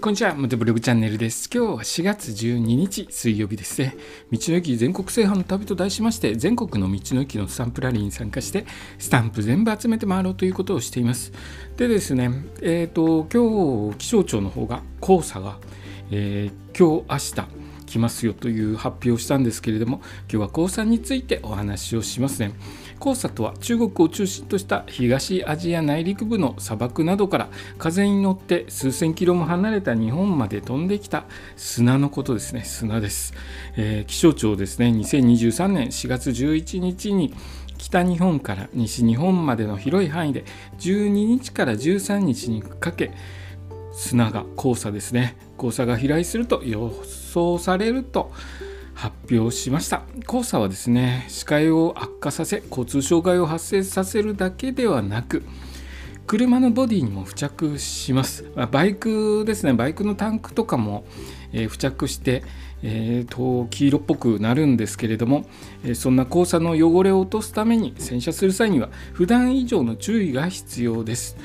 こんにちは、またブログチャンネルです。今日は4月12日水曜日ですね。道の駅全国制覇の旅と題しまして、全国の道の駅のスタンプラリーに参加して、スタンプ全部集めて回ろうということをしています。でですね、えっ、ー、と、今日気象庁の方が黄砂が、えー、今日、明日、来ますよという発表をしたんですけれども今日は黄砂についてお話をしますね黄砂とは中国を中心とした東アジア内陸部の砂漠などから風に乗って数千キロも離れた日本まで飛んできた砂のことですね。砂です、えー、気象庁ですね。2023年4月11日に北日本から西日本までの広い範囲で12日から13日にかけ砂が黄砂ですね。黄砂が飛来すると予想されると表しました。黄砂はですね視界を悪化させ交通障害を発生させるだけではなく車のボディにも付着します。バイクですねバイクのタンクとかも、えー、付着してえーと、黄色っぽくなるんですけれども、え、そんな黄砂の汚れを落とすために洗車する際には普段以上の注意が必要です。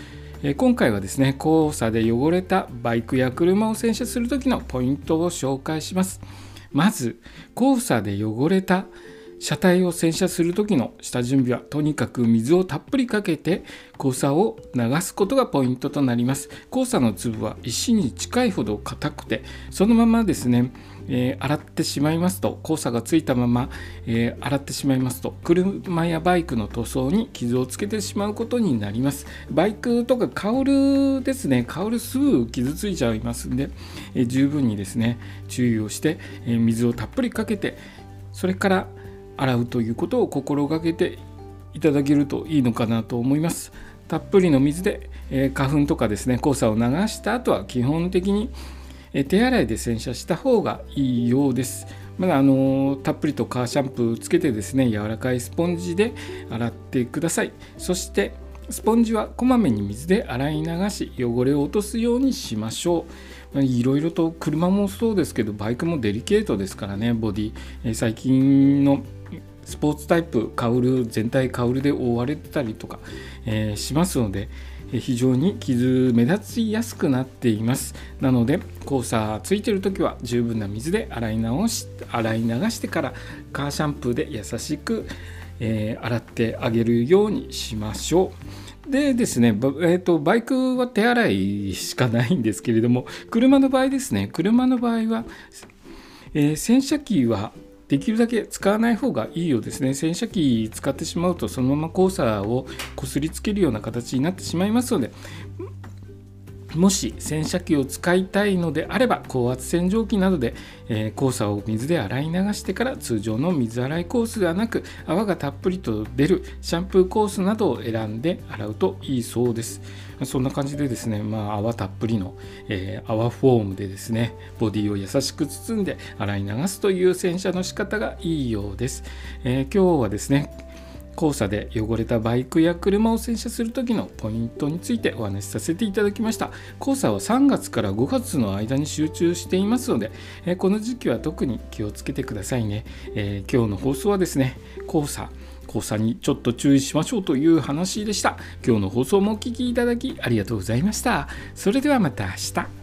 え今回はですね黄砂で汚れたバイクや車を洗車する時のポイントを紹介します。まず黄砂で汚れた車体を洗車する時の下準備はとにかく水をたっぷりかけて黄砂を流すことがポイントとなります。黄砂の粒は石に近いほど硬くてそのままですねえー、洗ってしまいますと黄砂がついたまま、えー、洗ってしまいますと車やバイクの塗装に傷をつけてしまうことになります。バイクとかカウルですねカウルすぐ傷ついちゃいますんで、えー、十分にですね注意をして、え水をたっぷりかけてそれから洗うということを心がけていただけるといいのかなと思いますたっぷりの水で、え花粉とかですね黄砂を流した後は基本的にえ手洗いで洗車した方がいいようです。まだあのたっぷりとカーシャンプーつけてですね柔らかいスポンジで洗ってください。そしてスポンジはこまめに水で洗い流し汚れを落とすようにしましょう。いろいろと車もそうですけどバイクもデリケートですからねボディえ最近のスポーツタイプカウル全体カウルで覆われてたりとか、えー、しますので非常に傷目立ちやすくなっていますなので黄砂ついてる時は十分な水で洗い直し洗い流してからカーシャンプーで優しく、えー、洗ってあげるようにしましょう。でですね、えーと、バイクは手洗いしかないんですけれども車の場合ですね車の場合は、えー、洗車機はできるだけ使わない方がいいようですね。洗車機使ってしまうとそのまま黄砂をこすりつけるような形になってしまいますのでもし洗車機を使いたいのであれば高圧洗浄機などで、えー、黄砂を水で洗い流してから通常の水洗いコースではなく泡がたっぷりと出るシャンプーコースなどを選んで洗うといいそうです。そんな感じでですね、まあ、泡たっぷりの、えー、泡フォームでですねボディを優しく包んで洗い流すという洗車の仕方がいいようです、えー、今日はですね黄砂で汚れたバイクや車を洗車する時のポイントについてお話しさせていただきました。黄砂は3月から5月の間に集中していますので、えこの時期は特に気をつけてくださいね、えー、今日の放送はですね黄砂黄砂にちょっと注意しましょうという話でした。今日の放送もお聴きいただきありがとうございました。それではまた明日。